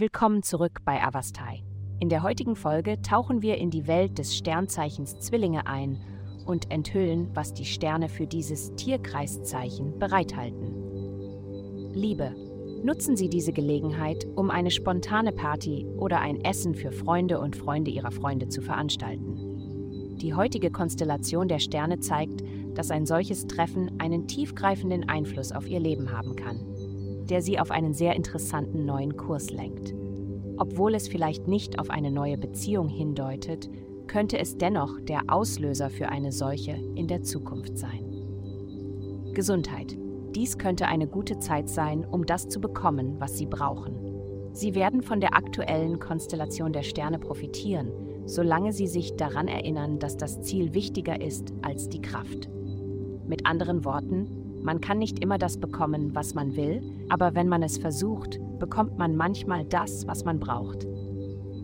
Willkommen zurück bei Avastai. In der heutigen Folge tauchen wir in die Welt des Sternzeichens Zwillinge ein und enthüllen, was die Sterne für dieses Tierkreiszeichen bereithalten. Liebe. Nutzen Sie diese Gelegenheit, um eine spontane Party oder ein Essen für Freunde und Freunde Ihrer Freunde zu veranstalten. Die heutige Konstellation der Sterne zeigt, dass ein solches Treffen einen tiefgreifenden Einfluss auf Ihr Leben haben kann, der Sie auf einen sehr interessanten neuen Kurs lenkt. Obwohl es vielleicht nicht auf eine neue Beziehung hindeutet, könnte es dennoch der Auslöser für eine solche in der Zukunft sein. Gesundheit. Dies könnte eine gute Zeit sein, um das zu bekommen, was Sie brauchen. Sie werden von der aktuellen Konstellation der Sterne profitieren, solange Sie sich daran erinnern, dass das Ziel wichtiger ist als die Kraft. Mit anderen Worten, man kann nicht immer das bekommen, was man will, aber wenn man es versucht, bekommt man manchmal das, was man braucht.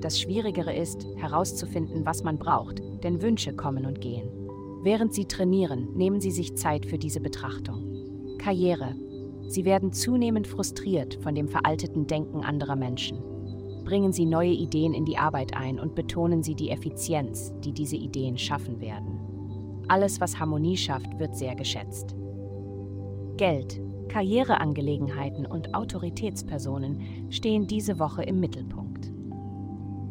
Das Schwierigere ist, herauszufinden, was man braucht, denn Wünsche kommen und gehen. Während Sie trainieren, nehmen Sie sich Zeit für diese Betrachtung. Karriere. Sie werden zunehmend frustriert von dem veralteten Denken anderer Menschen. Bringen Sie neue Ideen in die Arbeit ein und betonen Sie die Effizienz, die diese Ideen schaffen werden. Alles, was Harmonie schafft, wird sehr geschätzt. Geld, Karriereangelegenheiten und Autoritätspersonen stehen diese Woche im Mittelpunkt.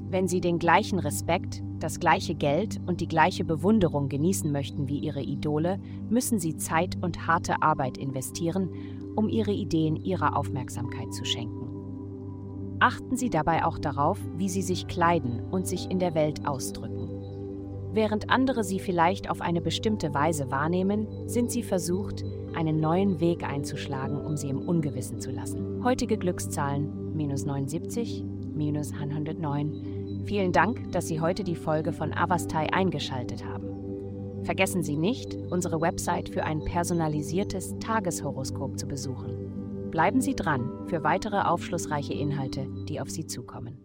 Wenn Sie den gleichen Respekt, das gleiche Geld und die gleiche Bewunderung genießen möchten wie ihre Idole, müssen sie Zeit und harte Arbeit investieren, um ihre Ideen ihrer Aufmerksamkeit zu schenken. Achten Sie dabei auch darauf, wie Sie sich kleiden und sich in der Welt ausdrücken. Während andere Sie vielleicht auf eine bestimmte Weise wahrnehmen, sind Sie versucht, einen neuen Weg einzuschlagen, um Sie im Ungewissen zu lassen. Heutige Glückszahlen minus 79, minus 109, Vielen Dank, dass Sie heute die Folge von Avastai eingeschaltet haben. Vergessen Sie nicht, unsere Website für ein personalisiertes Tageshoroskop zu besuchen. Bleiben Sie dran für weitere aufschlussreiche Inhalte, die auf Sie zukommen.